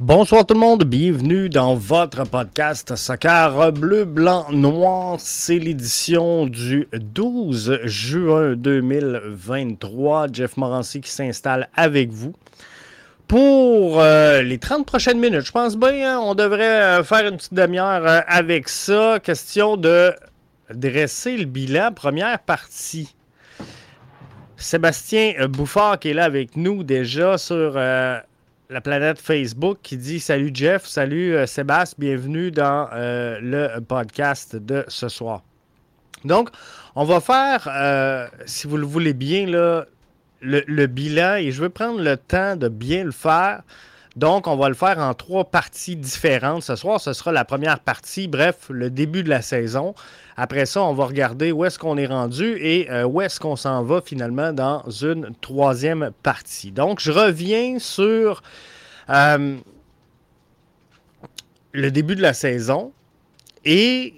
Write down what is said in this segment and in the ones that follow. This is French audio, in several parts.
Bonsoir tout le monde, bienvenue dans votre podcast Soccer Bleu, Blanc, Noir. C'est l'édition du 12 juin 2023. Jeff Morancy qui s'installe avec vous pour euh, les 30 prochaines minutes. Je pense bien, hein, on devrait euh, faire une petite demi-heure euh, avec ça. Question de dresser le bilan, première partie. Sébastien Bouffard qui est là avec nous déjà sur la planète Facebook qui dit Salut Jeff, salut euh, Sébastien, bienvenue dans euh, le podcast de ce soir. Donc, on va faire, euh, si vous le voulez bien, le, bilan et je veux prendre le temps de bien le faire. Donc, on va le faire en trois parties différentes. Ce soir, ce sera la première partie, bref, le début de la saison. Après ça, on va regarder où est-ce qu'on est rendu et où est-ce qu'on s'en va finalement dans une troisième partie. Donc, je reviens sur euh, le début de la saison et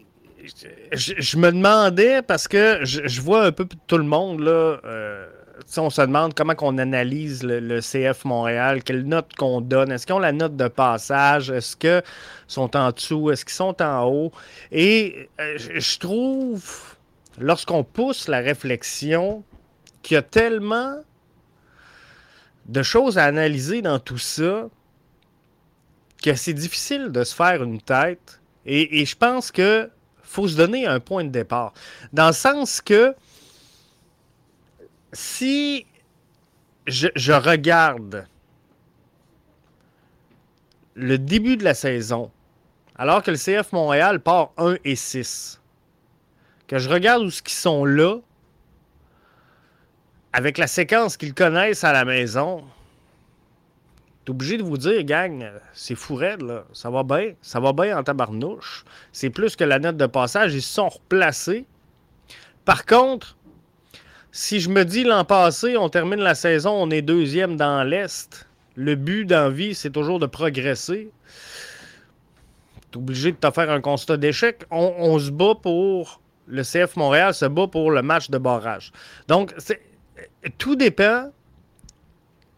je, me demandais, parce que je, vois un peu tout le monde, là, euh, on se demande comment on analyse le, CF Montréal, quelle note qu'on donne, est-ce qu'ils ont la note de passage, est-ce qu'ils sont en dessous, est-ce qu'ils sont en haut? Et euh, je trouve, lorsqu'on pousse la réflexion, qu'il y a tellement de choses à analyser dans tout ça que c'est difficile de se faire une tête. Et, je pense que faut se donner un point de départ. Dans le sens que si je, regarde le début de la saison, alors que le CF Montréal part 1 et 6, que je regarde où ce qu'ils sont là, avec la séquence qu'ils connaissent à la maison, T'es obligé de vous dire, gang, c'est fou là. Ça va bien. Ça va bien en tabarnouche. C'est plus que la note de passage. Ils se sont replacés. Par contre, si je me dis l'an passé, on termine la saison, on est deuxième dans l'Est. Le but d'envie, c'est toujours de progresser. T'es obligé de te faire un constat d'échec. On, on, se bat pour. Le CF Montréal se bat pour le match de barrage. Donc, tout dépend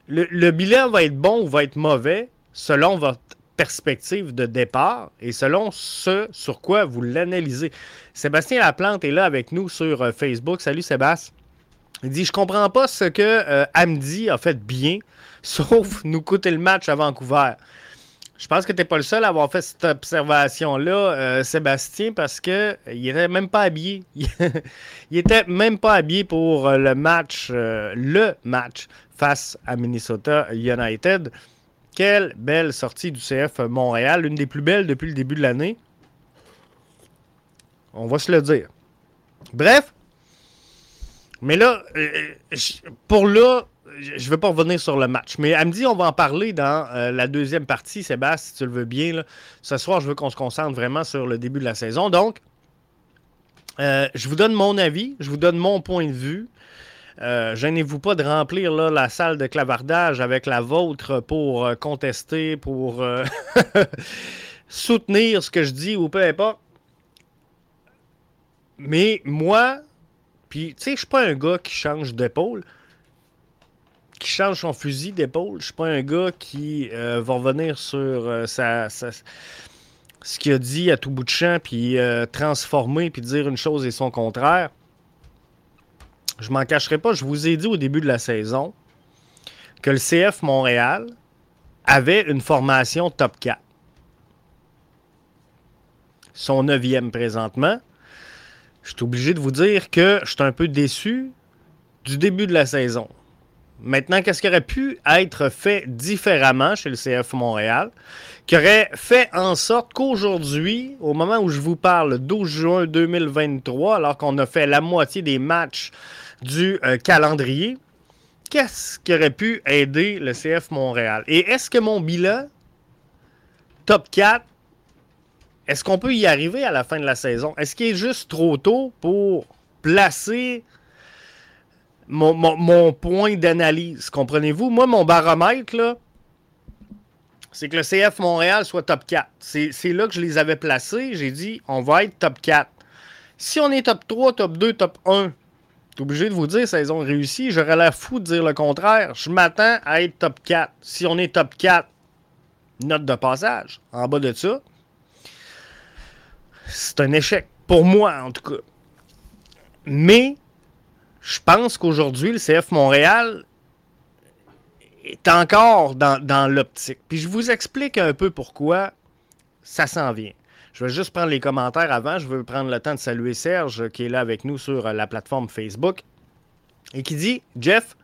le, bilan va être bon ou va être mauvais selon votre perspective de départ et selon ce sur quoi vous l'analysez. Sébastien Laplante est là avec nous sur euh, Facebook. Salut Sébastien. Il dit Je comprends pas ce que euh, Amdi a fait bien, sauf nous coûter le match à Vancouver. Je pense que tu n'es pas le seul à avoir fait cette observation-là, euh, Sébastien, parce qu'il n'était même pas habillé. il était même pas habillé pour le match, le match face à Minnesota United. Quelle belle sortie du CF Montréal, l'une des plus belles depuis le début de l'année. On va se le dire. Bref, mais là, euh, euh, pour là, je ne vais pas revenir sur le match. Mais elle me dit, on va en parler dans euh, la deuxième partie, Sébastien, si tu le veux bien. Ce soir, je veux qu'on se concentre vraiment sur le début de la saison. Donc, je vous donne mon avis, je vous donne mon point de vue. Euh, gênez-vous pas de remplir la salle de clavardage avec la vôtre pour contester, pour soutenir ce que je dis ou peu importe. Mais moi, puis tu sais, je suis pas un gars qui change d'épaule, qui change son fusil d'épaule. Je suis pas un gars qui va revenir sur sa, ce qu'il a dit à tout bout de champ, puis transformer, puis dire une chose et son contraire je m'en cacherai pas, je vous ai dit au début de la saison que le CF Montréal avait une formation top 4. Son neuvième présentement. Je suis obligé de vous dire que je suis un peu déçu du début de la saison. Maintenant, qu'est-ce qui aurait pu être fait différemment chez le CF Montréal, qui aurait fait en sorte qu'aujourd'hui, au moment où je vous parle, 12 juin 2023, alors qu'on a fait la moitié des matchs du euh, calendrier, qu'est-ce qui aurait pu aider le CF Montréal? Et est-ce que mon bilan, top 4, est-ce qu'on peut y arriver à la fin de la saison? Est-ce qu'il est juste trop tôt pour placer mon, point d'analyse? Comprenez-vous? Moi, mon baromètre, là, c'est que le CF Montréal soit top 4. C'est là que je les avais placés. J'ai dit, on va être top 4. Si on est top 3, top 2, top 1, suis obligé de vous dire, ça, ils ont réussi. J'aurais l'air fou de dire le contraire. Je m'attends à être top 4. Si on est top 4, Note de passage. En bas de ça, c'est un échec. Pour moi, en tout cas. Mais je pense qu'aujourd'hui, le CF Montréal est encore dans, l'optique. Puis je vous explique un peu pourquoi ça s'en vient. Je vais juste prendre les commentaires avant. Je veux prendre le temps de saluer Serge qui est là avec nous sur la plateforme Facebook et qui dit Jeff,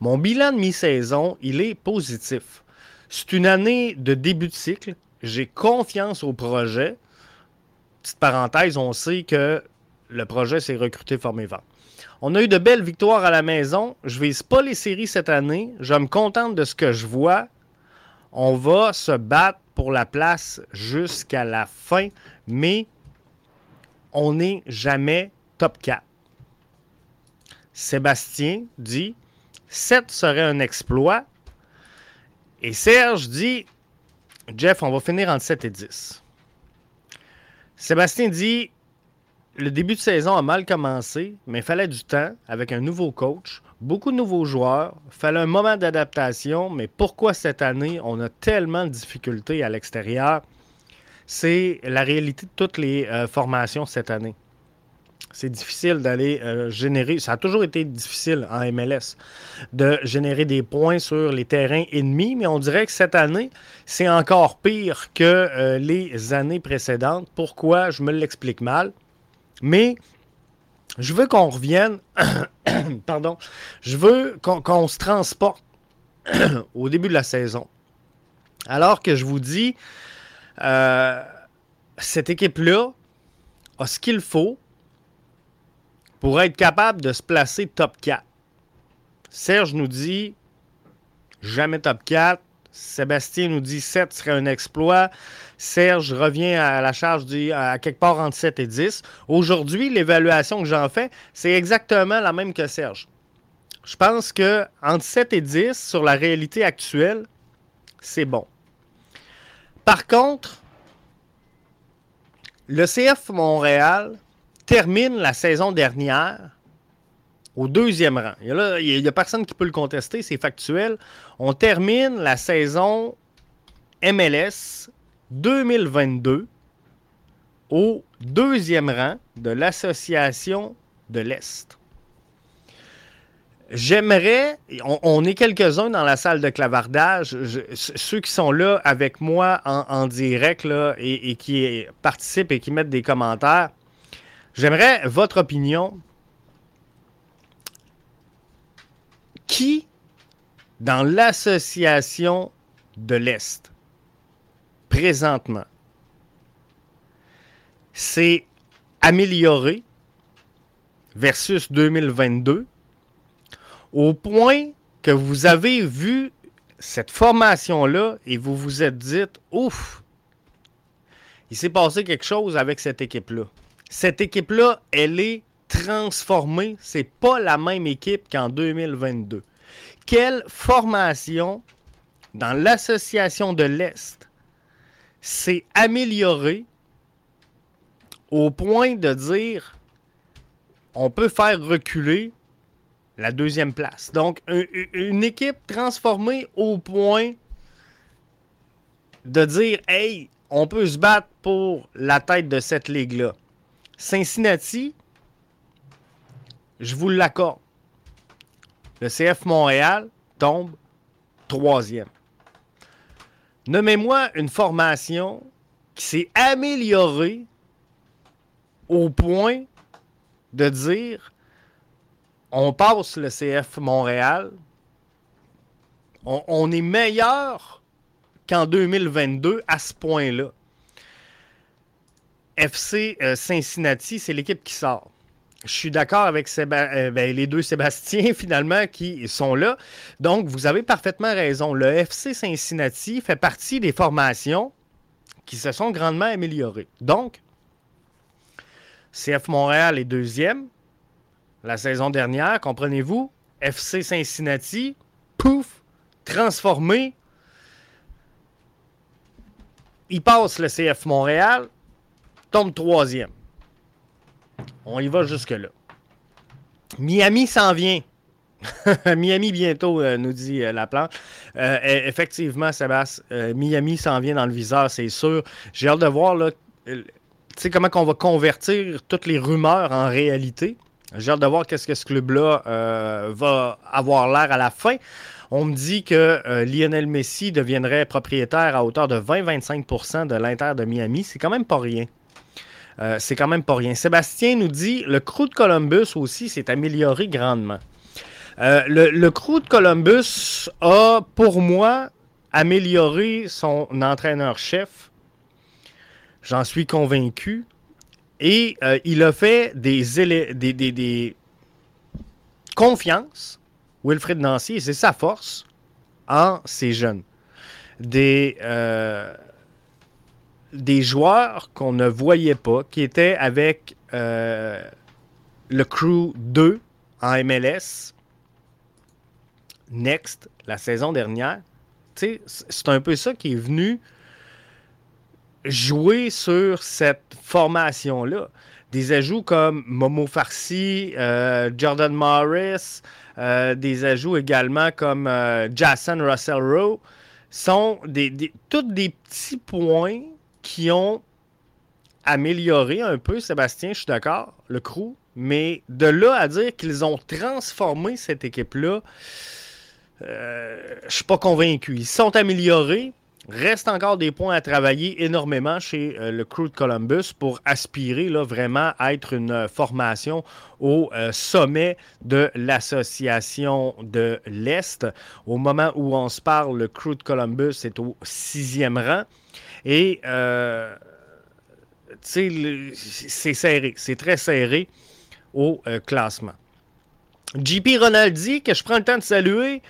mon bilan de mi-saison, il est positif. C'est une année de début de cycle. J'ai confiance au projet. Petite parenthèse, on sait que le projet s'est recruté, formé, vent. On a eu de belles victoires à la maison. Je ne vise pas les séries cette année. Je me contente de ce que je vois. On va se battre pour la place jusqu'à la fin, mais on n'est jamais top 4. Sébastien dit 7 serait un exploit. Et Serge dit Jeff, on va finir entre 7 et 10. Sébastien dit le début de saison a mal commencé, mais il fallait du temps avec un nouveau coach, beaucoup de nouveaux joueurs. Fallait un moment d'adaptation, mais pourquoi cette année on a tellement de difficultés à l'extérieur? C'est la réalité de toutes les euh, formations cette année. C'est difficile d'aller euh, générer, ça a toujours été difficile en MLS, de générer des points sur les terrains ennemis, mais on dirait que cette année, c'est encore pire que euh, les années précédentes. Pourquoi? Je me l'explique mal. Mais je veux qu'on revienne, pardon, je veux qu'on se transporte au début de la saison. Alors que je vous dis, euh, cette équipe-là a ce qu'il faut pour être capable de se placer top 4. Serge nous dit jamais top 4. Sébastien nous dit 7 serait un exploit. Serge revient à la charge dit à quelque part entre 7 et 10. Aujourd'hui, l'évaluation que j'en fais, c'est exactement la même que Serge. Je pense que entre 7 et 10 sur la réalité actuelle, c'est bon. Par contre, le CF Montréal termine la saison dernière au deuxième rang. Il n'y a, personne qui peut le contester, c'est factuel. On termine la saison MLS 2022 au deuxième rang de l'Association de l'Est. J'aimerais, on, est quelques-uns dans la salle de clavardage, ceux qui sont là avec moi en, direct là, et, qui participent et qui mettent des commentaires, j'aimerais votre opinion. Qui, dans l'association de l'Est, présentement, c'est amélioré versus 2022 au point que vous avez vu cette formation-là et vous vous êtes dit, ouf, il s'est passé quelque chose avec cette équipe-là. Cette équipe-là, elle est transformée. C'est pas la même équipe qu'en 2022. Quelle formation dans l'association de l'Est s'est amélioré au point de dire on peut faire reculer la deuxième place. Donc, une équipe transformée au point de dire Hey, on peut se battre pour la tête de cette ligue-là. Cincinnati, je vous l'accorde. Le CF Montréal tombe troisième. Nommez-moi une formation qui s'est améliorée au point de dire on passe le CF Montréal, on, est meilleur qu'en 2022 à ce point-là. FC euh, Cincinnati, c'est l'équipe qui sort. Je suis d'accord avec euh, ben, les deux Sébastien, finalement, qui sont là. Donc, vous avez parfaitement raison. Le FC Cincinnati fait partie des formations qui se sont grandement améliorées. Donc, CF Montréal est deuxième la saison dernière, comprenez-vous? FC Cincinnati, pouf, transformé. Il passe le CF Montréal, tombe troisième. On y va jusque-là. Miami s'en vient. Miami bientôt, nous dit la plante. effectivement, Sébastien, Miami s'en vient dans le viseur, c'est sûr. J'ai hâte de voir là, comment on va convertir toutes les rumeurs en réalité. J'ai hâte de voir qu'est-ce que ce club-là va avoir l'air à la fin. On me dit que euh, Lionel Messi deviendrait propriétaire à hauteur de 20-25% de l'Inter de Miami. C'est quand même pas rien. Euh, c'est quand même pas rien. Sébastien nous dit le crew de Columbus aussi s'est amélioré grandement. Euh, le, crew de Columbus a, pour moi, amélioré son entraîneur-chef. J'en suis convaincu. Et il a fait des, des, des, des confiances Wilfred Nancy, c'est sa force en ces jeunes. Des, euh, des joueurs qu'on ne voyait pas, qui étaient avec euh, le Crew 2 en MLS, Next, la saison dernière. C'est un peu ça qui est venu jouer sur cette formation-là. Des ajouts comme Momo Farsi, euh, Jordan Morris, euh, des ajouts également comme Jason Russell Rowe, sont des, tous des petits points qui ont amélioré un peu, Sébastien, je suis d'accord, le crew, mais de là à dire qu'ils ont transformé cette équipe-là, euh, je suis pas convaincu. Ils sont améliorés, Reste encore des points à travailler énormément chez euh, le crew de Columbus pour aspirer là, vraiment à être une formation au euh, sommet de l'association de l'Est. Au moment où on se parle, le crew de Columbus est au sixième rang. Et euh, c'est serré, c'est très serré au classement. JP Ronaldi, que je prends le temps de saluer.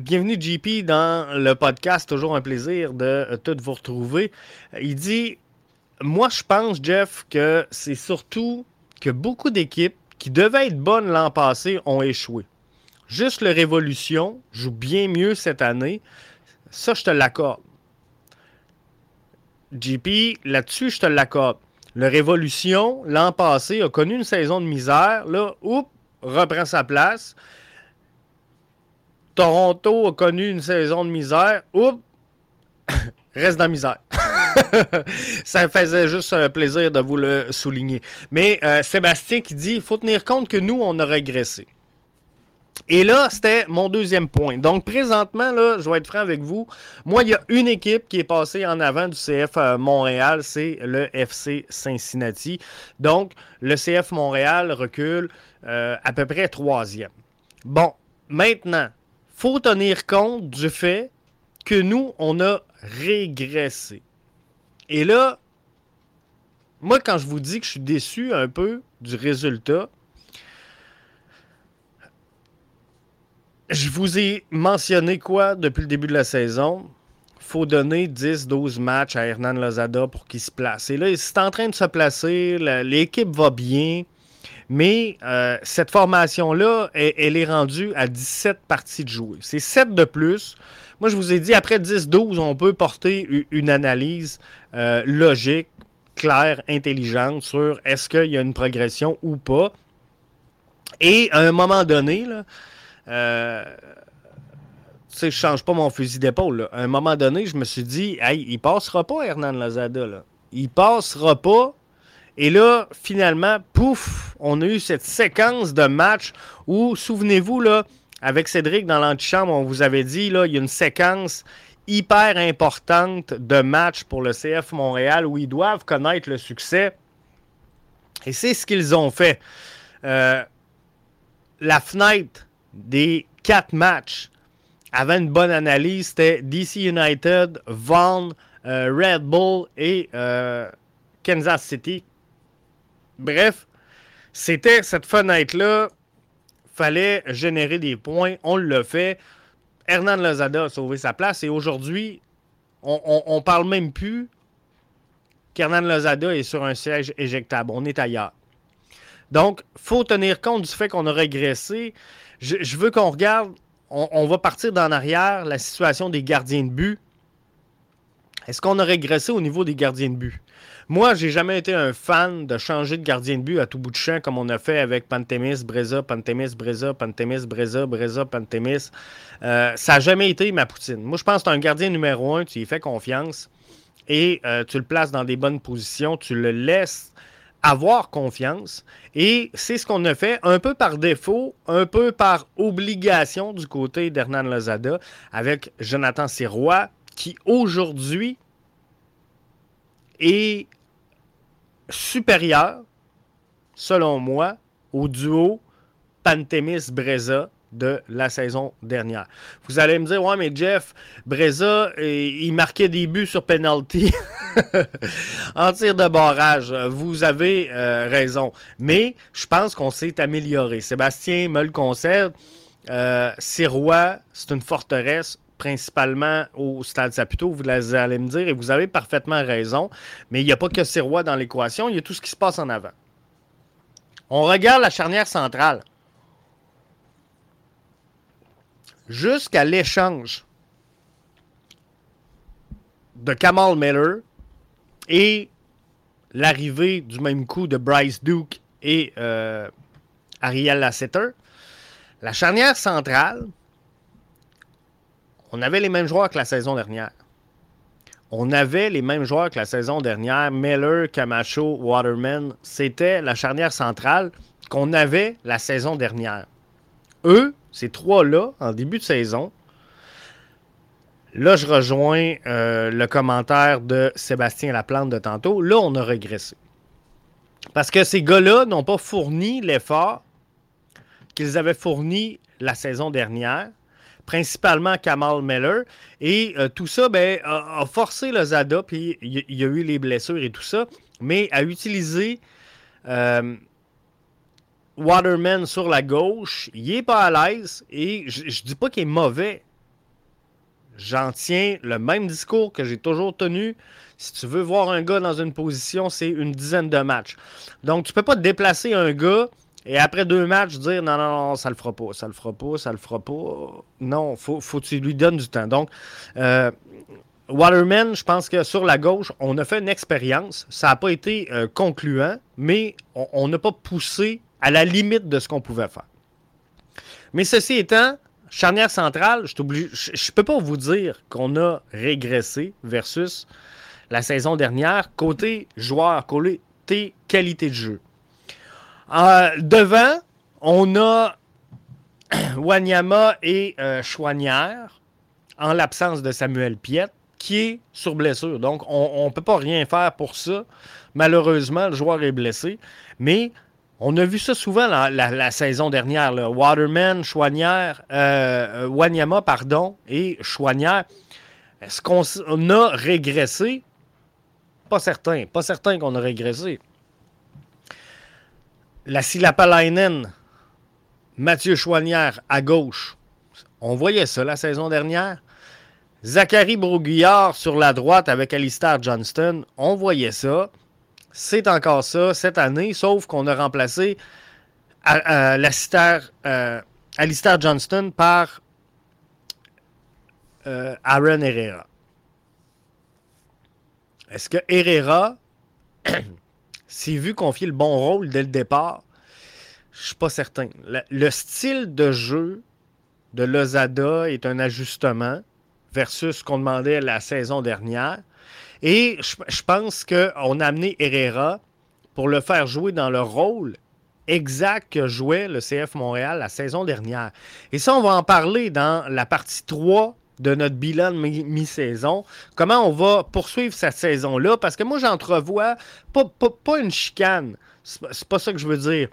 Bienvenue JP dans le podcast, toujours un plaisir de euh, tout vous retrouver. Il dit, moi je pense Jeff que c'est surtout que beaucoup d'équipes qui devaient être bonnes l'an passé ont échoué. Juste le Révolution joue bien mieux cette année. Ça, je te l'accorde. JP, là-dessus, je te l'accorde. Le Révolution, l'an passé, a connu une saison de misère. Là, oups, reprend sa place. Toronto a connu une saison de misère. Oups! Reste dans la misère. ça faisait juste plaisir de vous le souligner. Mais euh, Sébastien qui dit il faut tenir compte que nous, on a régressé. Et là, c'était mon deuxième point. Donc, présentement, là, je vais être franc avec vous. Moi, il y a une équipe qui est passée en avant du CF euh, Montréal, c'est le FC Cincinnati. Donc, le CF Montréal recule euh, à peu près troisième. Bon, maintenant, faut tenir compte du fait que nous, on a régressé. Et là, moi, quand je vous dis que je suis déçu un peu du résultat, je vous ai mentionné quoi depuis le début de la saison? faut donner 10-12 matchs à Hernan Lozada pour qu'il se place. Et là, il est en train de se placer, l'équipe va bien. Mais euh, cette formation-là, elle, est rendue à 17 parties de jouer. C'est 7 de plus. Moi, je vous ai dit, après 10-12, on peut porter une analyse euh, logique, claire, intelligente sur est-ce qu'il y a une progression ou pas. Et à un moment donné, là, euh, tu sais, je change pas mon fusil d'épaule. À un moment donné, je me suis dit, hey, il passera pas Hernan Lazada. Là. Il passera pas et là, finalement, pouf, on a eu cette séquence de matchs où, souvenez-vous, là, avec Cédric dans l'antichambre, on vous avait dit, là, il y a une séquence hyper importante de matchs pour le CF Montréal où ils doivent connaître le succès. Et c'est ce qu'ils ont fait. Euh, la fenêtre des quatre matchs avait une bonne analyse. C'était DC United, Vaughan, euh, Red Bull et euh, Kansas City Bref, c'était cette fenêtre-là. Fallait générer des points. On l'a fait. Hernan Lozada a sauvé sa place et aujourd'hui, on, on, parle même plus qu'Hernan Lozada est sur un siège éjectable. On est ailleurs. Donc, faut tenir compte du fait qu'on a régressé. Je, veux qu'on regarde, on, va partir d'en arrière, la situation des gardiens de but. Est-ce qu'on a régressé au niveau des gardiens de but? Moi, j'ai jamais été un fan de changer de gardien de but à tout bout de champ comme on a fait avec Pantémis, Breza, Pantémis, Breza, Pantémis, Breza, Breza, Pantémis. Euh, ça n'a jamais été ma poutine. Moi, je pense que tu un gardien numéro un, tu lui fais confiance et euh, tu le places dans des bonnes positions, tu le laisses avoir confiance. Et c'est ce qu'on a fait un peu par défaut, un peu par obligation du côté d'Hernan Lozada avec Jonathan Sirois, qui aujourd'hui est supérieur, selon moi, au duo Pantémis-Breza de la saison dernière. Vous allez me dire, ouais, mais Jeff, Breza, il marquait des buts sur penalty en tir de barrage. Vous avez euh, raison. Mais je pense qu'on s'est amélioré. Sébastien me le concède. Euh, Sirois, c'est une forteresse principalement au Stade Saputo, vous allez me dire, et vous avez parfaitement raison, mais il n'y a pas que Sirois dans l'équation, il y a tout ce qui se passe en avant. On regarde la charnière centrale. Jusqu'à l'échange de Kamal Miller et l'arrivée du même coup de Bryce Duke et euh, Ariel Lasseter, la charnière centrale, on avait les mêmes joueurs que la saison dernière. On avait les mêmes joueurs que la saison dernière. Miller, Camacho, Waterman. C'était la charnière centrale qu'on avait la saison dernière. Eux, ces trois-là, en début de saison, là, je rejoins euh, le commentaire de Sébastien Laplante de tantôt. Là, on a régressé. Parce que ces gars-là n'ont pas fourni l'effort qu'ils avaient fourni la saison dernière principalement Kamal Miller. Et euh, tout ça ben, a, forcé le Zada, puis il y, a eu les blessures et tout ça, mais à utiliser euh, Waterman sur la gauche, il n'est pas à l'aise et je ne dis pas qu'il est mauvais. J'en tiens le même discours que j'ai toujours tenu. Si tu veux voir un gars dans une position, c'est une dizaine de matchs. Donc, tu ne peux pas déplacer un gars et après deux matchs, dire non, non, non, ça le fera pas, ça le fera pas, ça le fera pas. Non, faut, faut que tu lui donnes du temps. Donc, euh, Waterman, je pense que sur la gauche, on a fait une expérience. Ça n'a pas été euh, concluant, mais on n'a pas poussé à la limite de ce qu'on pouvait faire. Mais ceci étant, charnière centrale, je ne peux pas vous dire qu'on a régressé versus la saison dernière côté joueur, côté qualité de jeu. Euh, devant, on a Wanyama et euh, Chouanière, en l'absence de Samuel Piet, qui est sur blessure. Donc, on ne peut pas rien faire pour ça. Malheureusement, le joueur est blessé. Mais on a vu ça souvent la, saison dernière. Waterman, Chouanière, euh, Wanyama, pardon, et Chouanière. Est-ce qu'on a régressé? Pas certain. Pas certain qu'on a régressé la Silapalainen, Mathieu Chouanière à gauche. On voyait ça la saison dernière. Zachary Broguillard sur la droite avec Alistair Johnston. On voyait ça. C'est encore ça cette année, sauf qu'on a remplacé Alistair, euh, Alistair Johnston par euh, Aaron Herrera. Est-ce que Herrera s'est vu confier le bon rôle dès le départ, je suis pas certain. Le, style de jeu de Lozada est un ajustement versus ce qu'on demandait la saison dernière. Et je, pense qu'on a amené Herrera pour le faire jouer dans le rôle exact que jouait le CF Montréal la saison dernière. Et ça, on va en parler dans la partie 3 de notre bilan de mi-saison. Comment on va poursuivre cette saison-là? Parce que moi, j'entrevois pas, pas, une chicane. C'est pas ça que je veux dire.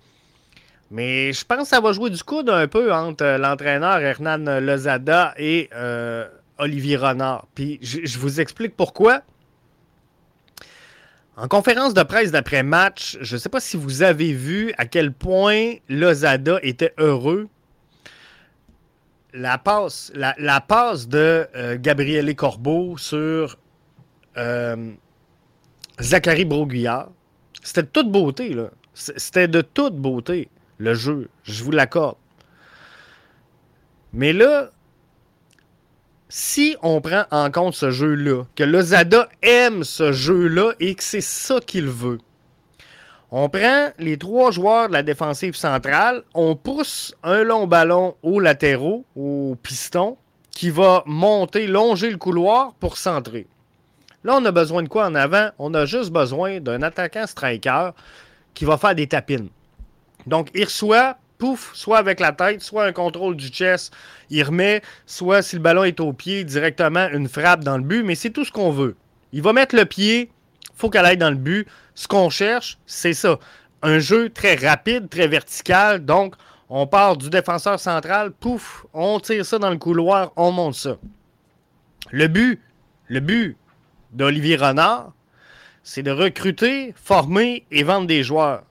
Mais je pense que ça va jouer du coude un peu entre l'entraîneur Hernan Lozada et euh, Olivier Renard. Puis je, vous explique pourquoi. En conférence de presse d'après-match, je ne sais pas si vous avez vu à quel point Lozada était heureux la passe, de euh, Gabriele Corbeau sur euh, Zachary Broguillard, c'était de toute beauté. Là. C'était de toute beauté, le jeu. Je vous l'accorde. Mais là, si on prend en compte ce jeu-là, que Lozada aime ce jeu-là et que c'est ça qu'il veut, on prend les trois joueurs de la défensive centrale, on pousse un long ballon aux latéraux, au piston, qui va monter, longer le couloir pour centrer. Là, on a besoin de quoi en avant? On a juste besoin d'un attaquant striker qui va faire des tapines. Donc, il reçoit, pouf, soit avec la tête, soit un contrôle du chest, il remet, soit si le ballon est au pied, directement une frappe dans le but, mais c'est tout ce qu'on veut. Il va mettre le pied, faut qu'elle aille dans le but. Ce qu'on cherche, c'est ça. Un jeu très rapide, très vertical, donc on part du défenseur central, pouf, on tire ça dans le couloir, on monte ça. Le but, le but d'Olivier Renard, c'est de recruter, former et vendre des joueurs.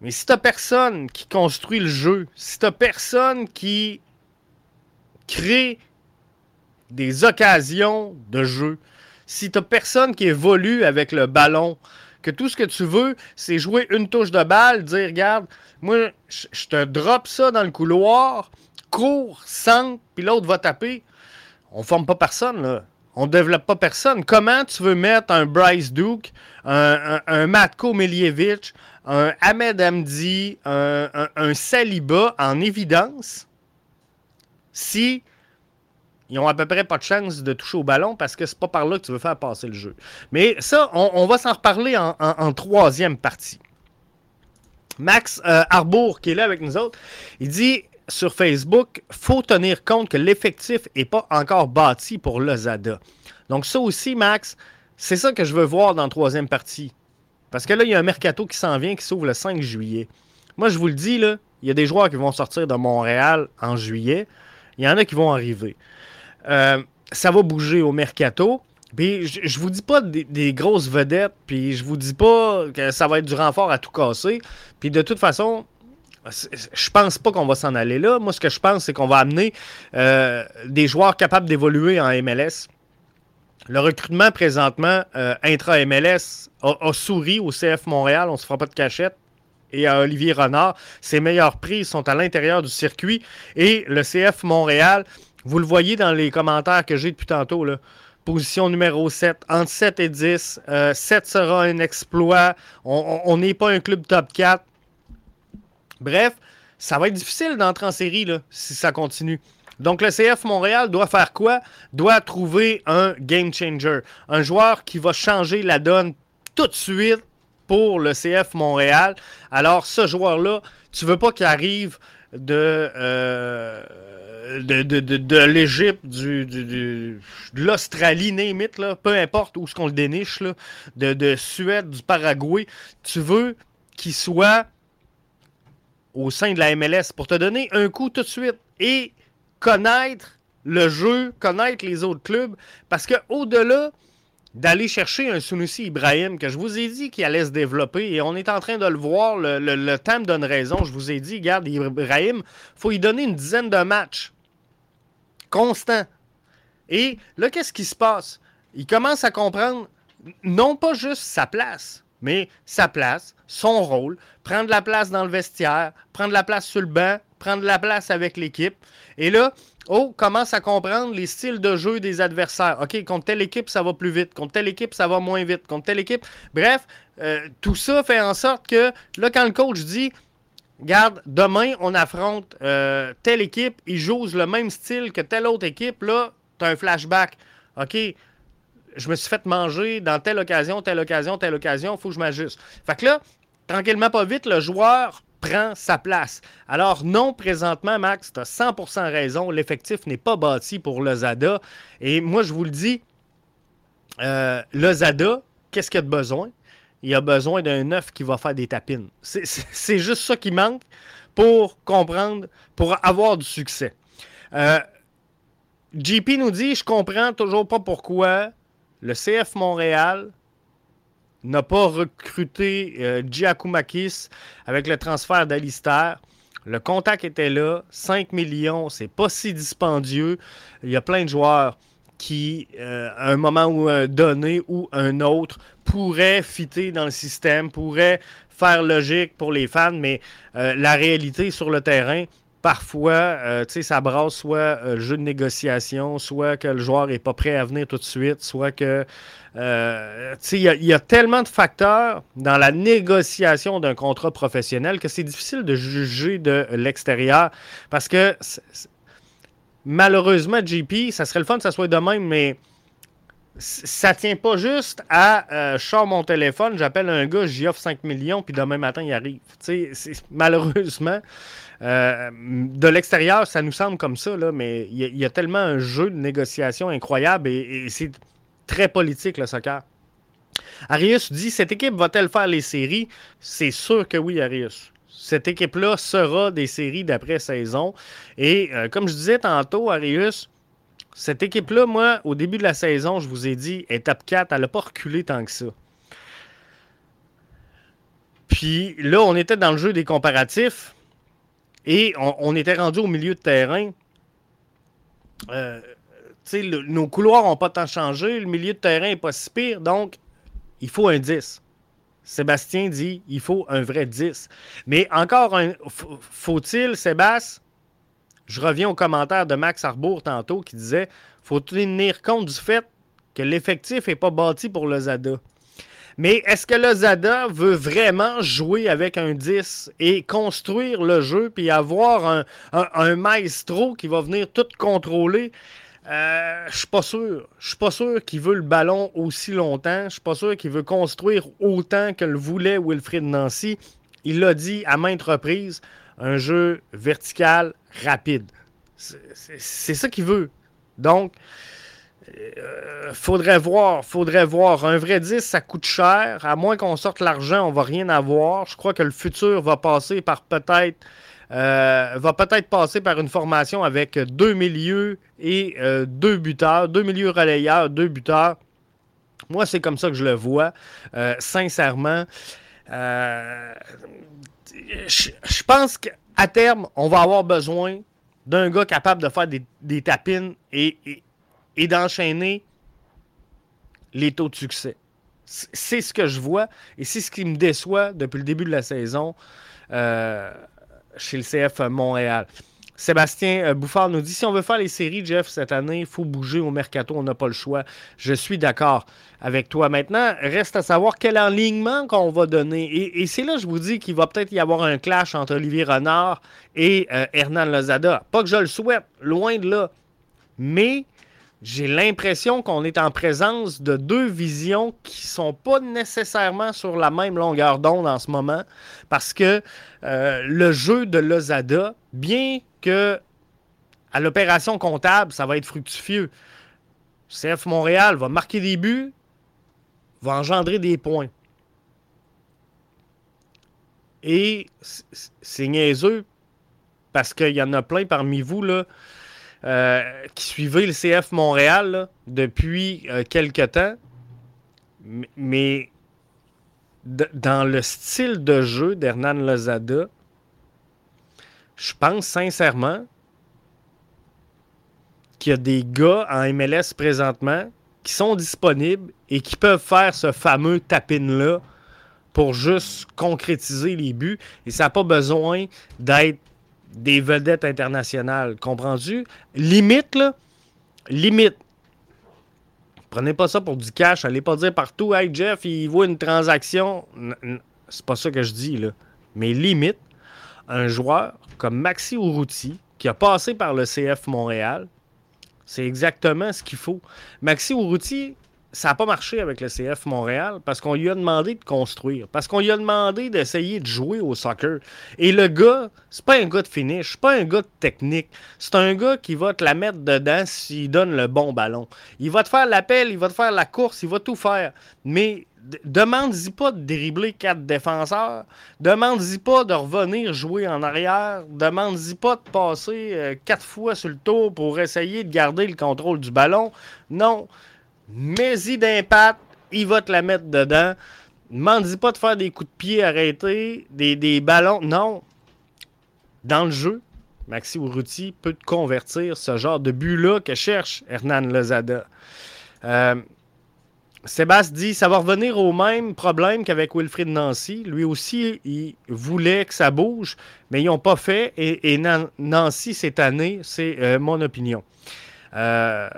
Mais si tu personne qui construit le jeu, si tu personne qui crée des occasions de jeu, si tu personne qui évolue avec le ballon, que tout ce que tu veux, c'est jouer une touche de balle, dire regarde, moi, je te drop ça dans le couloir, cours, centre, puis l'autre va taper. On forme pas personne, là. On développe pas personne. Comment tu veux mettre un Bryce Duke, un, Matko Miljevic, un Ahmed Hamdi, un, un, Saliba en évidence si ils ont à peu près pas de chance de toucher au ballon parce que c'est pas par là que tu veux faire passer le jeu. Mais ça, on, va s'en reparler en, troisième partie. Max euh, Arbour, qui est là avec nous autres, il dit sur Facebook, faut tenir compte que l'effectif n'est pas encore bâti pour Lozada. Donc ça aussi, Max, c'est ça que je veux voir dans la troisième partie. Parce que là, il y a un mercato qui s'en vient, qui s'ouvre le 5 juillet. Moi, je vous le dis, là, il y a des joueurs qui vont sortir de Montréal en juillet. Il y en a qui vont arriver. Euh, ça va bouger au mercato. Puis je, vous dis pas des, grosses vedettes, puis je vous dis pas que ça va être du renfort à tout casser. Puis de toute façon, je pense pas qu'on va s'en aller là. Moi, ce que je pense, c'est qu'on va amener euh, des joueurs capables d'évoluer en MLS. Le recrutement présentement euh, intra-MLS a, souri au CF Montréal, on se fera pas de cachette, et à Olivier Renard. Ses meilleures prises sont à l'intérieur du circuit. Et le CF Montréal, vous le voyez dans les commentaires que j'ai depuis tantôt, position numéro 7, entre 7 et 10. 7 euh, sera un exploit. On n'est pas un club top 4. Bref, ça va être difficile d'entrer en série si ça continue. Donc le CF Montréal doit faire quoi? Doit trouver un game changer. Un joueur qui va changer la donne tout de suite pour le CF Montréal. Alors ce joueur-là, tu veux pas qu'il arrive de... Euh, de, l'Égypte, de l'Australie, némite, là, peu importe où ce qu'on le déniche, de, de Suède, du Paraguay, tu veux qu'il soit au sein de la MLS pour te donner un coup tout de suite et connaître le jeu, connaître les autres clubs, parce que au-delà d'aller chercher un Sunusi Ibrahim que je vous ai dit qu'il allait se développer et on est en train de le voir, le, le, temps donne raison. Je vous ai dit, regarde, Ibrahim, faut lui donner une dizaine de matchs constant. Et là, qu'est-ce qui se passe? Il commence à comprendre non pas juste sa place, mais sa place, son rôle, prendre la place dans le vestiaire, prendre la place sur le banc, prendre la place avec l'équipe. Et là, oh, commence à comprendre les styles de jeu des adversaires. OK, contre telle équipe, ça va plus vite. Contre telle équipe, ça va moins vite. Contre telle équipe. Bref, euh, tout ça fait en sorte que là, quand le coach dit Garde, demain, on affronte euh, telle équipe, ils jouent le même style que telle autre équipe. Là, tu as un flashback. OK, je me suis fait manger dans telle occasion, telle occasion, telle occasion, il faut que je m'ajuste. Fait que là, tranquillement, pas vite, le joueur prend sa place. Alors non, présentement, Max, tu as 100% raison, l'effectif n'est pas bâti pour le Zada. Et moi, je vous le dis, euh, le Zada, qu'est-ce qu'il a de besoin? il a besoin d'un neuf qui va faire des tapines. C'est juste ça qui manque pour comprendre, pour avoir du succès. Euh, JP nous dit Je comprends toujours pas pourquoi le CF Montréal n'a pas recruté euh, Giacomakis avec le transfert d'Alistair. Le contact était là, 5 millions, c'est pas si dispendieux. Il y a plein de joueurs qui, euh, à un moment ou un donné ou un autre, pourrait fitter dans le système, pourrait faire logique pour les fans, mais euh, la réalité sur le terrain, parfois, euh, tu sais, ça brasse soit le jeu de négociation, soit que le joueur n'est pas prêt à venir tout de suite, soit que, tu sais, il y, a tellement de facteurs dans la négociation d'un contrat professionnel que c'est difficile de juger de l'extérieur parce que malheureusement, JP, ça serait le fun que ça soit de même, mais ça tient pas juste à euh, je sors mon téléphone, j'appelle un gars, j'y offre 5 millions, puis demain matin, il arrive. malheureusement, euh, de l'extérieur, ça nous semble comme ça, mais il y, a tellement un jeu de négociation incroyable et, et c'est très politique, le soccer. Arius dit Cette équipe va-t-elle faire les séries? C'est sûr que oui, Arius cette équipe-là sera des séries d'après-saison. Et euh, comme je disais tantôt, Arius, cette équipe-là, moi, au début de la saison, je vous ai dit, étape 4, elle n'a pas reculé tant que ça. Puis là, on était dans le jeu des comparatifs et on, était rendu au milieu de terrain. Euh, nos couloirs n'ont pas tant changé, le milieu de terrain n'est pas si pire, donc il faut un 10. Sébastien dit il faut un vrai 10. Mais encore un, faut-il, Sébastien, je reviens au commentaire de Max Arbour tantôt qui disait faut tenir compte du fait que l'effectif n'est pas bâti pour le Zada? Mais est-ce que le Zada veut vraiment jouer avec un 10 et construire le jeu puis avoir un, un maestro qui va venir tout contrôler? Euh, je suis pas sûr. Je suis pas sûr qu'il veut le ballon aussi longtemps. Je suis pas sûr qu'il veut construire autant que le voulait Wilfried Nancy. Il l'a dit à maintes reprises, un jeu vertical rapide. C'est ça qu'il veut. Donc, euh, faudrait voir, faudrait voir. Un vrai 10, ça coûte cher. À moins qu'on sorte l'argent, on va rien avoir. Je crois que le futur va passer par peut-être euh, va peut-être passer par une formation avec deux milieux et euh, deux buteurs, deux milieux relayeurs, deux buteurs. Moi, c'est comme ça que je le vois, sincèrement. je pense qu'à terme, on va avoir besoin d'un gars capable de faire des, tapines et d'enchaîner les taux de succès. C'est ce que je vois et c'est ce qui me déçoit depuis le début de la saison. Euh, chez le CF Montréal. Sébastien euh, Bouffard nous dit si on veut faire les séries, Jeff, cette année, il faut bouger au mercato, on n'a pas le choix. Je suis d'accord avec toi. Maintenant, reste à savoir quel alignement qu'on va donner. Et, c'est là, je vous dis, qu'il va peut-être y avoir un clash entre Olivier Renard et euh, Hernan Lozada. Pas que je le souhaite, loin de là. Mais j'ai l'impression qu'on est en présence de deux visions qui sont pas nécessairement sur la même longueur d'onde en ce moment, parce que euh, le jeu de Lozada, bien que à l'opération comptable, ça va être fructifieux. CF Montréal va marquer des buts, va engendrer des points. Et c'est niaiseux parce qu'il y en a plein parmi vous là, euh, qui suivait le CF Montréal depuis euh, quelque temps. Mais dans le style de jeu d'Hernan Lozada, je pense sincèrement qu'il y a des gars en MLS présentement qui sont disponibles et qui peuvent faire ce fameux tapin-là pour juste concrétiser les buts. Et ça n'a pas besoin d'être des vedettes internationales. Comprends-tu? Limite, là. Limite. Prenez pas ça pour du cash. Allez pas dire partout, hey Jeff, il voit une transaction. C'est pas ça que je dis, là. Mais limite, un joueur comme Maxi Urruti, qui a passé par le CF Montréal, c'est exactement ce qu'il faut. Maxi Urruti, ça n'a pas marché avec le CF Montréal parce qu'on lui a demandé de construire, parce qu'on lui a demandé d'essayer de jouer au soccer. Et le gars, c'est pas un gars de finish, c'est pas un gars de technique. C'est un gars qui va te la mettre dedans s'il donne le bon ballon. Il va te faire l'appel, il va te faire la course, il va tout faire. Mais demande-y pas de dribbler quatre défenseurs. Demande-y pas de revenir jouer en arrière. Demande-y pas de passer euh, quatre fois sur le tour pour essayer de garder le contrôle du ballon. Non mets-y d'impact, il va te la mettre dedans. Ne dis pas de faire des coups de pied arrêtés, des, ballons. Non. Dans le jeu, Maxi Urruti peut te convertir ce genre de but-là que cherche Hernan Lozada. Euh, Sébastien dit ça va revenir au même problème qu'avec Wilfrid Nancy. Lui aussi, il voulait que ça bouge, mais ils n'ont pas fait. Et, Nancy, cette année, c'est euh, mon opinion. Euh,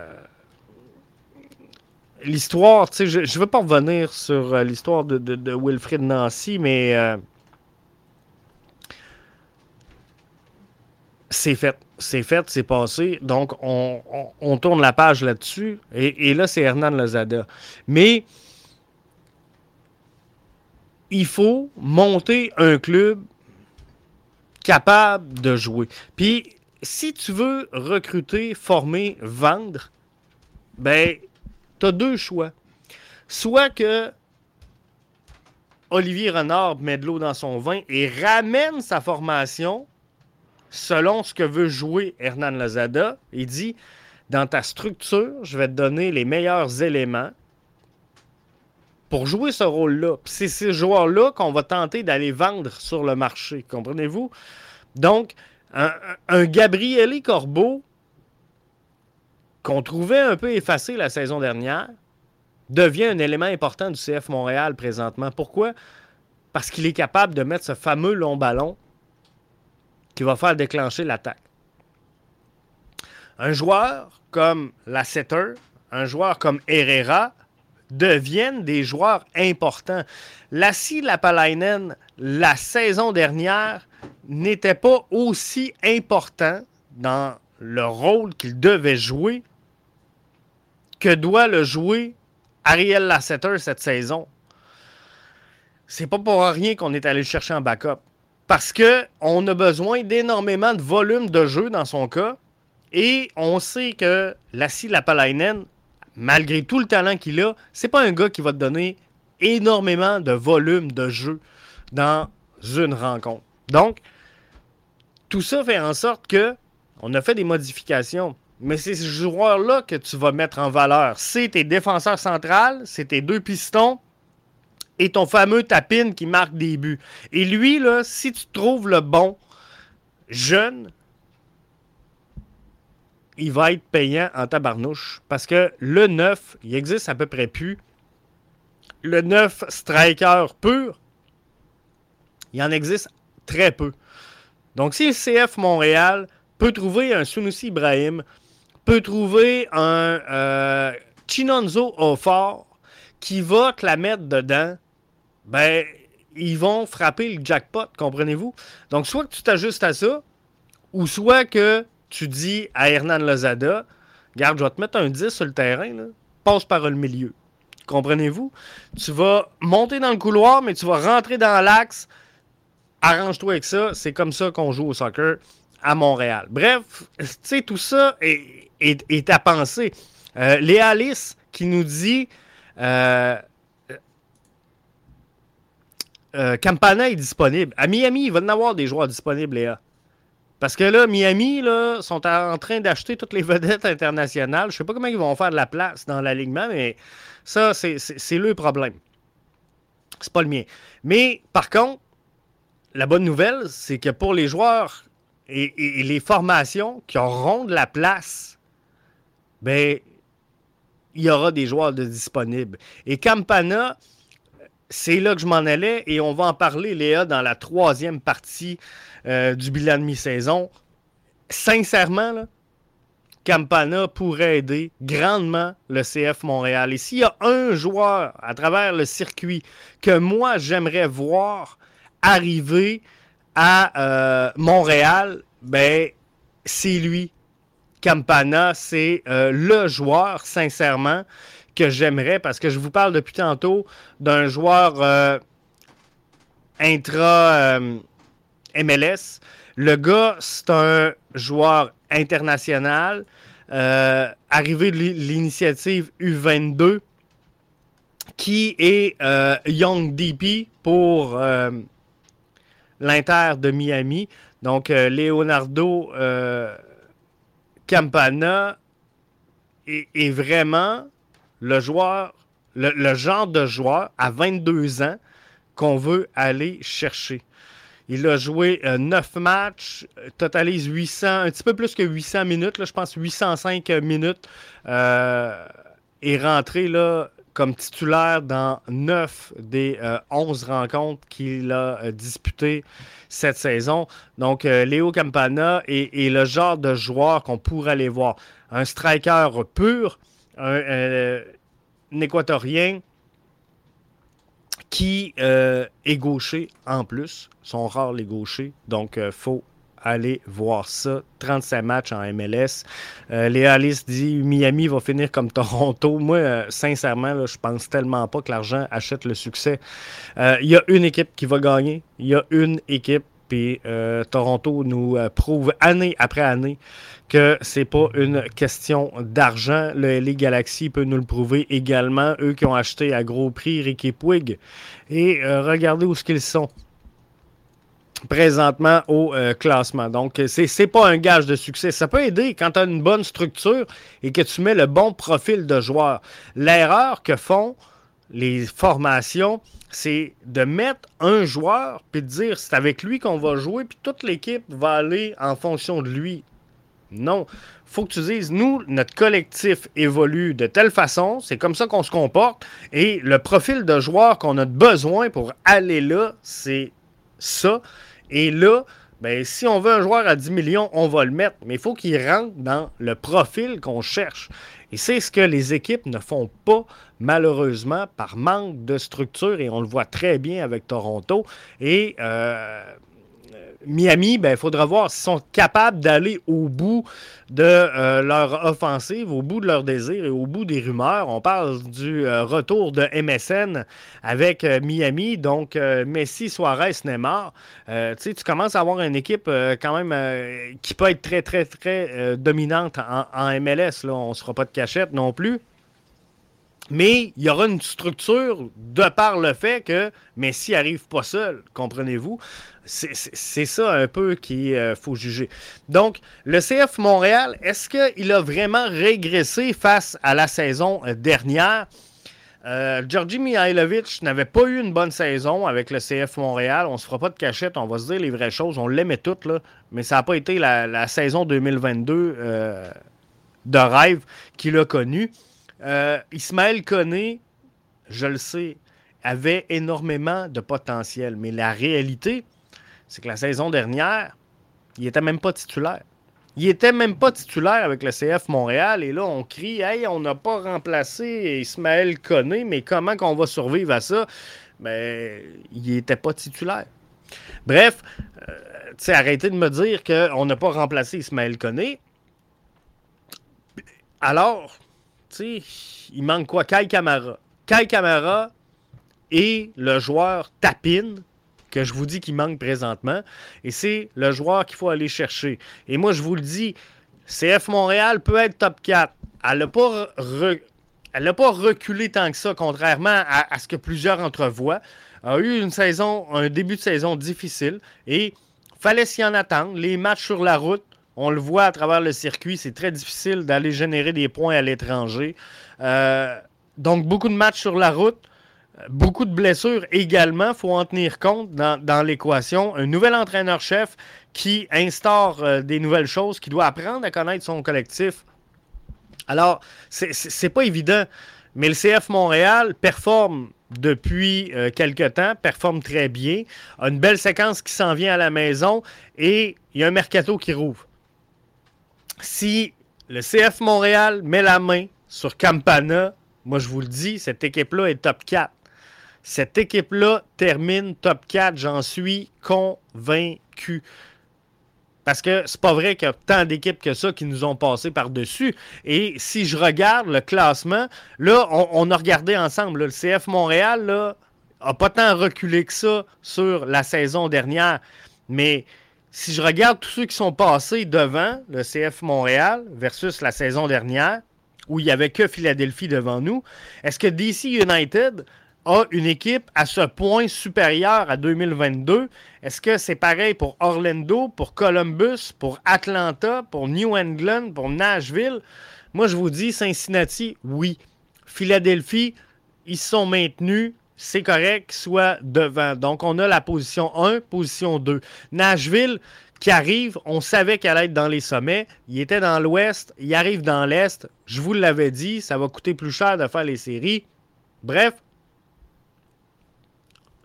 l'histoire, tu sais, je ne veux pas revenir sur euh, l'histoire de, de, Wilfrid Nancy, mais c'est fait. C'est fait, c'est passé. Donc, on, tourne la page là-dessus. Et, là, c'est Hernan Lozada. Mais il faut monter un club capable de jouer. Puis, si tu veux recruter, former, vendre, ben, tu as deux choix. Soit que Olivier Renard met de l'eau dans son vin et ramène sa formation selon ce que veut jouer Hernan Lozada. Il dit dans ta structure, je vais te donner les meilleurs éléments pour jouer ce rôle-là. C'est ces joueurs-là qu'on va tenter d'aller vendre sur le marché. Comprenez-vous? Donc, un, un Corbeau, qu'on trouvait un peu effacé la saison dernière, devient un élément important du CF Montréal présentement. Pourquoi? Parce qu'il est capable de mettre ce fameux long ballon qui va faire déclencher l'attaque. Un joueur comme Lasseter, un joueur comme Herrera deviennent des joueurs importants. Lassie Lapalainen, la saison dernière, n'était pas aussi important dans le rôle qu'il devait jouer que doit le jouer Ariel Lasseter cette saison. C'est pas pour rien qu'on est allé le chercher en backup parce qu'on a besoin d'énormément de volume de jeu dans son cas. Et on sait que Lassie Lapalainen, malgré tout le talent qu'il a, c'est pas un gars qui va te donner énormément de volume de jeu dans une rencontre. Donc, tout ça fait en sorte que on a fait des modifications. Mais c'est ce joueur-là que tu vas mettre en valeur. C'est tes défenseurs centrales, c'est tes deux pistons, et ton fameux tapine qui marque des buts. Et lui, là, si tu trouves le bon jeune, il va être payant en tabarnouche. Parce que le 9, il existe à peu près plus. Le 9 striker pur, il en existe très peu. Donc, si le CF Montréal peut trouver un Sunusi Ibrahim, peut trouver un euh, Chinonzo Ofort qui va te la mettre dedans, ben, ils vont frapper le jackpot, comprenez-vous? Donc, soit que tu t'ajustes à ça, ou soit que tu dis à Hernan Lozada, garde, je vais te mettre un 10 sur le terrain, passe par le milieu. Comprenez-vous? Tu vas monter dans le couloir, mais tu vas rentrer dans l'axe. Arrange-toi avec ça. C'est comme ça qu'on joue au soccer à Montréal. Bref, tu sais, tout ça est, à penser. Euh, Léa Alice qui nous dit euh, euh, Campana est disponible. À Miami, il va y en avoir des joueurs disponibles, Léa. Parce que là, Miami là, sont en train d'acheter toutes les vedettes internationales. Je ne sais pas comment ils vont faire de la place dans l'alignement, mais ça, c'est le problème. C'est pas le mien. Mais par contre, la bonne nouvelle, c'est que pour les joueurs et, les formations qui auront de la place, ben, il y aura des joueurs de disponibles. Et Campana, c'est là que je m'en allais et on va en parler, Léa, dans la troisième partie euh, du bilan de mi-saison. Sincèrement, Campana pourrait aider grandement le CF Montréal. Et s'il y a un joueur à travers le circuit que moi j'aimerais voir arriver à euh, Montréal, ben c'est lui. Campana, c'est euh, le joueur, sincèrement, que j'aimerais parce que je vous parle depuis tantôt d'un joueur euh, intra euh, MLS. Le gars, c'est un joueur international, arrivé de l'initiative U22, qui est Young DP pour l'Inter de Miami. Donc, Leonardo Campana est, vraiment le joueur, le, genre de joueur à 22 ans qu'on veut aller chercher. Il a joué 9 euh, matchs, totalise 800, un petit peu plus que 800 minutes, je pense 805 minutes. Euh, est rentré là, comme titulaire dans 9 des 11 rencontres qu'il a disputées cette saison. Donc, Léo Campana est, le genre de joueur qu'on pourrait aller voir. Un striker pur, un équatorien qui euh, est gaucher en plus. sont rares les gauchers, donc il euh, faut aller voir ça. 35 matchs en MLS. Euh, Léa Alice dit Miami va finir comme Toronto. Moi, sincèrement, je pense tellement pas que l'argent achète le succès. Il y a une équipe qui va gagner. Il y a une équipe. Puis Toronto nous prouve année après année que c'est pas une question d'argent. Le LA Galaxy peut nous le prouver également. Eux qui ont acheté à gros prix Ricky Puig. Et euh, regardez où ce qu'ils sont présentement au euh, classement. Donc, c'est n'est pas un gage de succès. Ça peut aider quand tu as une bonne structure et que tu mets le bon profil de joueur. L'erreur que font les formations, c'est de mettre un joueur puis de dire c'est avec lui qu'on va jouer puis toute l'équipe va aller en fonction de lui. Non. faut que tu dises, nous, notre collectif évolue de telle façon, c'est comme ça qu'on se comporte, et le profil de joueur qu'on a besoin pour aller là, c'est ça. Et là, ben, si on veut un joueur à 10 millions, on va le mettre, mais il faut qu'il rentre dans le profil qu'on cherche. Et c'est ce que les équipes ne font pas, malheureusement, par manque de structure, et on le voit très bien avec Toronto. Et euh, Miami, il ben, faudra voir s'ils sont capables d'aller au bout de euh, leur offensive, au bout de leur désir et au bout des rumeurs. On parle du euh, retour de MSN avec euh, Miami, donc Messi, Suarez, Neymar. tu commences à avoir une équipe quand même qui peut être très, très, très dominante en, MLS. On ne sera pas de cachette non plus. Mais il y aura une structure de par le fait que Messi n'arrive pas seul, comprenez-vous? C'est ça un peu qu'il euh, faut juger. Donc, le CF Montréal, est-ce qu'il a vraiment régressé face à la saison euh, dernière? Euh, Georgi Mihailovic n'avait pas eu une bonne saison avec le CF Montréal. On ne se fera pas de cachette, on va se dire les vraies choses. On l'aimait toutes, là, mais ça n'a pas été la, saison 2022 de rêve qu'il a connue. Ismaël Koné, je le sais, avait énormément de potentiel, mais la réalité, c'est que la saison dernière, il n'était même pas titulaire. Il était même pas titulaire avec le CF Montréal. Et là, on crie Hey, on n'a pas remplacé Ismaël Koné, mais comment qu'on va survivre à ça? Mais il n'était pas titulaire. Bref, euh, sais, arrêtez de me dire qu'on n'a pas remplacé Ismaël Koné. Alors, il manque quoi? Kai Kamara. Kai Kamara et le joueur Tapine que je vous dis qu'il manque présentement. Et c'est le joueur qu'il faut aller chercher. Et moi, je vous le dis, CF Montréal peut être top 4. Elle n'a pas, reculé tant que ça, contrairement à, ce que plusieurs entrevoient. A eu une saison, un début de saison difficile et fallait s'y en attendre. Les matchs sur la route, on le voit à travers le circuit, c'est très difficile d'aller générer des points à l'étranger. Euh, donc, beaucoup de matchs sur la route. Beaucoup de blessures également, il faut en tenir compte dans, l'équation. Un nouvel entraîneur-chef qui instaure euh, des nouvelles choses, qui doit apprendre à connaître son collectif. Alors, c'est pas évident, mais le CF Montréal performe depuis euh, quelque temps, performe très bien, a une belle séquence qui s'en vient à la maison et il y a un mercato qui rouvre. Si le CF Montréal met la main sur Campana, moi je vous le dis, cette équipe-là est top 4. Cette équipe-là termine top 4, j'en suis convaincu. Parce que c'est pas vrai qu'il y a tant d'équipes que ça qui nous ont passé par-dessus. Et si je regarde le classement, là, on, a regardé ensemble. le CF Montréal là, a pas tant reculé que ça sur la saison dernière. Mais si je regarde tous ceux qui sont passés devant le CF Montréal versus la saison dernière, où il n'y avait que Philadelphie devant nous, est-ce que DC United a une équipe à ce point supérieure à 2022. Est-ce que c'est pareil pour Orlando, pour Columbus, pour Atlanta, pour New England, pour Nashville? Moi, je vous dis, Cincinnati, oui. Philadelphie, ils sont maintenus. C'est correct soient devant. Donc, on a la position 1, position 2. Nashville, qui arrive, on savait qu'elle allait être dans les sommets. Il était dans l'ouest, il arrive dans l'est. Je vous l'avais dit, ça va coûter plus cher de faire les séries. Bref,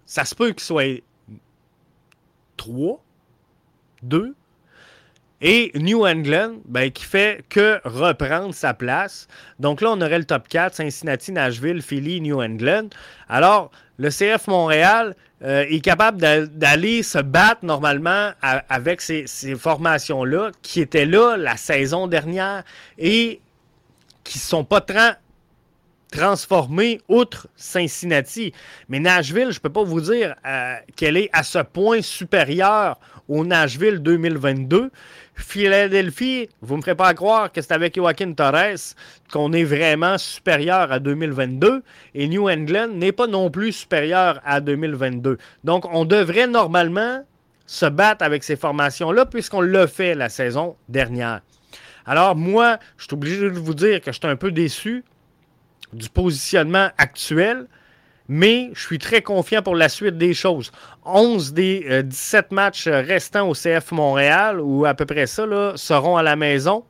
ça se peut qu'il soit 3, 2, et New England, ben, qui fait que reprendre sa place. Donc là, on aurait le top 4, Cincinnati, Nashville, Philly, New England. Alors, le CF Montréal euh, est capable d'aller se battre normalement avec ces, formations-là qui étaient là la saison dernière et qui ne sont pas transformées outre Cincinnati. Mais Nashville, je ne peux pas vous dire euh, qu'elle est à ce point supérieure au Nashville 2022. Philadelphie, vous ne me ferez pas croire que c'est avec Joaquin Torres qu'on est vraiment supérieur à 2022 et New England n'est pas non plus supérieur à 2022. Donc, on devrait normalement se battre avec ces formations-là puisqu'on l'a fait la saison dernière. Alors, moi, je suis obligé de vous dire que je suis un peu déçu du positionnement actuel mais je suis très confiant pour la suite des choses. 11 des 17 euh, matchs restants au CF Montréal, ou à peu près ça, seront à la maison.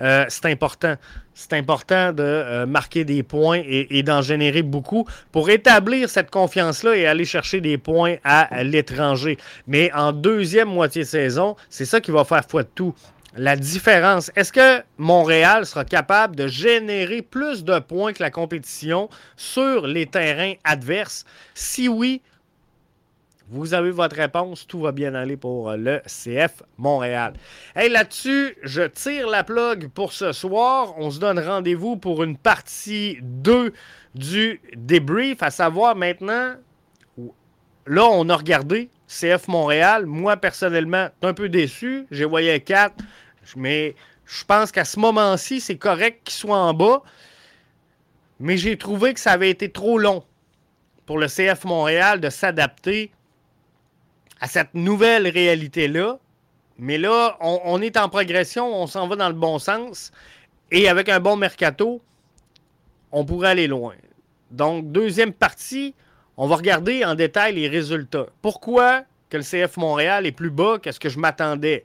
Euh, c'est important. C'est important de euh, marquer des points et, d'en générer beaucoup pour établir cette confiance-là et aller chercher des points à l'étranger. Mais en deuxième moitié de saison, c'est ça qui va faire foi de tout la différence. Est-ce que Montréal sera capable de générer plus de points que la compétition sur les terrains adverses? Si oui, vous avez votre réponse. Tout va bien aller pour le CF Montréal. Et là-dessus, je tire la plug pour ce soir. On se donne rendez-vous pour une partie 2 du débrief, à savoir maintenant, là, on a regardé CF Montréal. Moi, personnellement, un peu déçu. J'ai voyé 4. Mais je pense qu'à ce moment-ci, c'est correct qu'il soit en bas. Mais j'ai trouvé que ça avait été trop long pour le CF Montréal de s'adapter à cette nouvelle réalité-là. Mais là, on, est en progression, on s'en va dans le bon sens. Et avec un bon mercato, on pourrait aller loin. Donc, deuxième partie, on va regarder en détail les résultats. Pourquoi que le CF Montréal est plus bas que ce que je m'attendais?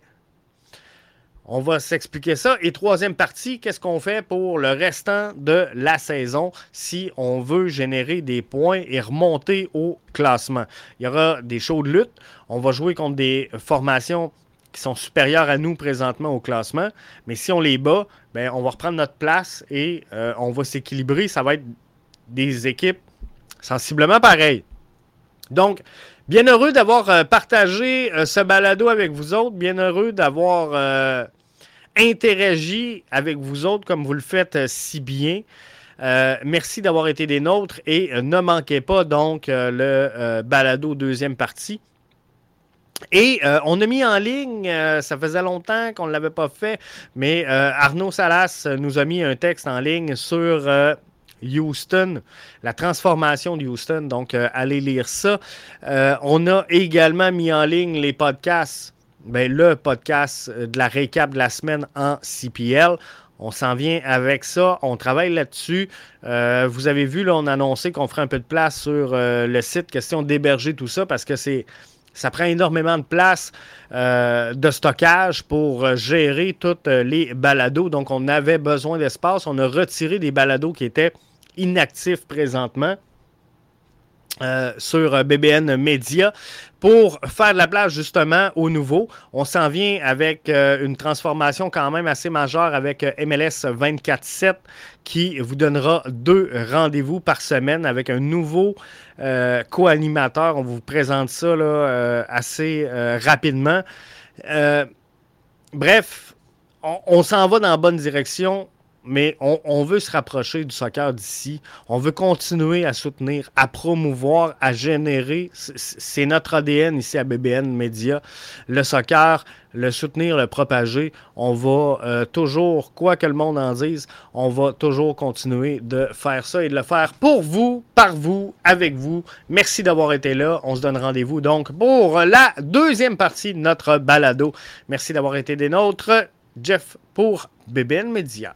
On va s'expliquer ça. Et troisième partie, qu'est-ce qu'on fait pour le restant de la saison si on veut générer des points et remonter au classement? Il y aura des shows de lutte. On va jouer contre des formations qui sont supérieures à nous présentement au classement. Mais si on les bat, ben, on va reprendre notre place et euh, on va s'équilibrer. Ça va être des équipes sensiblement pareilles. Donc, Bien heureux d'avoir euh, partagé euh, ce balado avec vous autres. Bien heureux d'avoir interagit avec vous autres comme vous le faites euh, si bien. Euh, merci d'avoir été des nôtres et euh, ne manquez pas donc le balado deuxième partie. Et on a mis en ligne, ça faisait longtemps qu'on ne l'avait pas fait, mais Arnaud Salas nous a mis un texte en ligne sur Houston, la transformation de Houston. Donc, allez lire ça. on a également mis en ligne les podcasts ben, le podcast euh, de la récap de la semaine en CPL. On s'en vient avec ça. On travaille là-dessus. Euh, vous avez vu, là, on a annoncé qu'on ferait un peu de place sur euh, le site, question d'héberger tout ça, parce que c'est. Ça prend énormément de place de stockage pour gérer toutes les balados. Donc, on avait besoin d'espace. On a retiré des balados qui étaient inactifs présentement. Euh, sur euh, BBN Media pour faire de la place justement au nouveau. On s'en vient avec euh, une transformation quand même assez majeure avec MLS 24-7 qui vous donnera deux rendez-vous par semaine avec un nouveau co-animateur. On vous présente ça là, assez rapidement. bref, on, on s'en va dans la bonne direction mais on, veut se rapprocher du soccer d'ici. On veut continuer à soutenir, à promouvoir, à générer. C'est notre ADN ici à BBN Media. Le soccer, le soutenir, le propager. On va euh, toujours, quoi que le monde en dise, on va toujours continuer de faire ça et de le faire pour vous, par vous, avec vous. Merci d'avoir été là. On se donne rendez-vous donc pour la deuxième partie de notre balado. Merci d'avoir été des nôtres. Jeff pour BBN Media.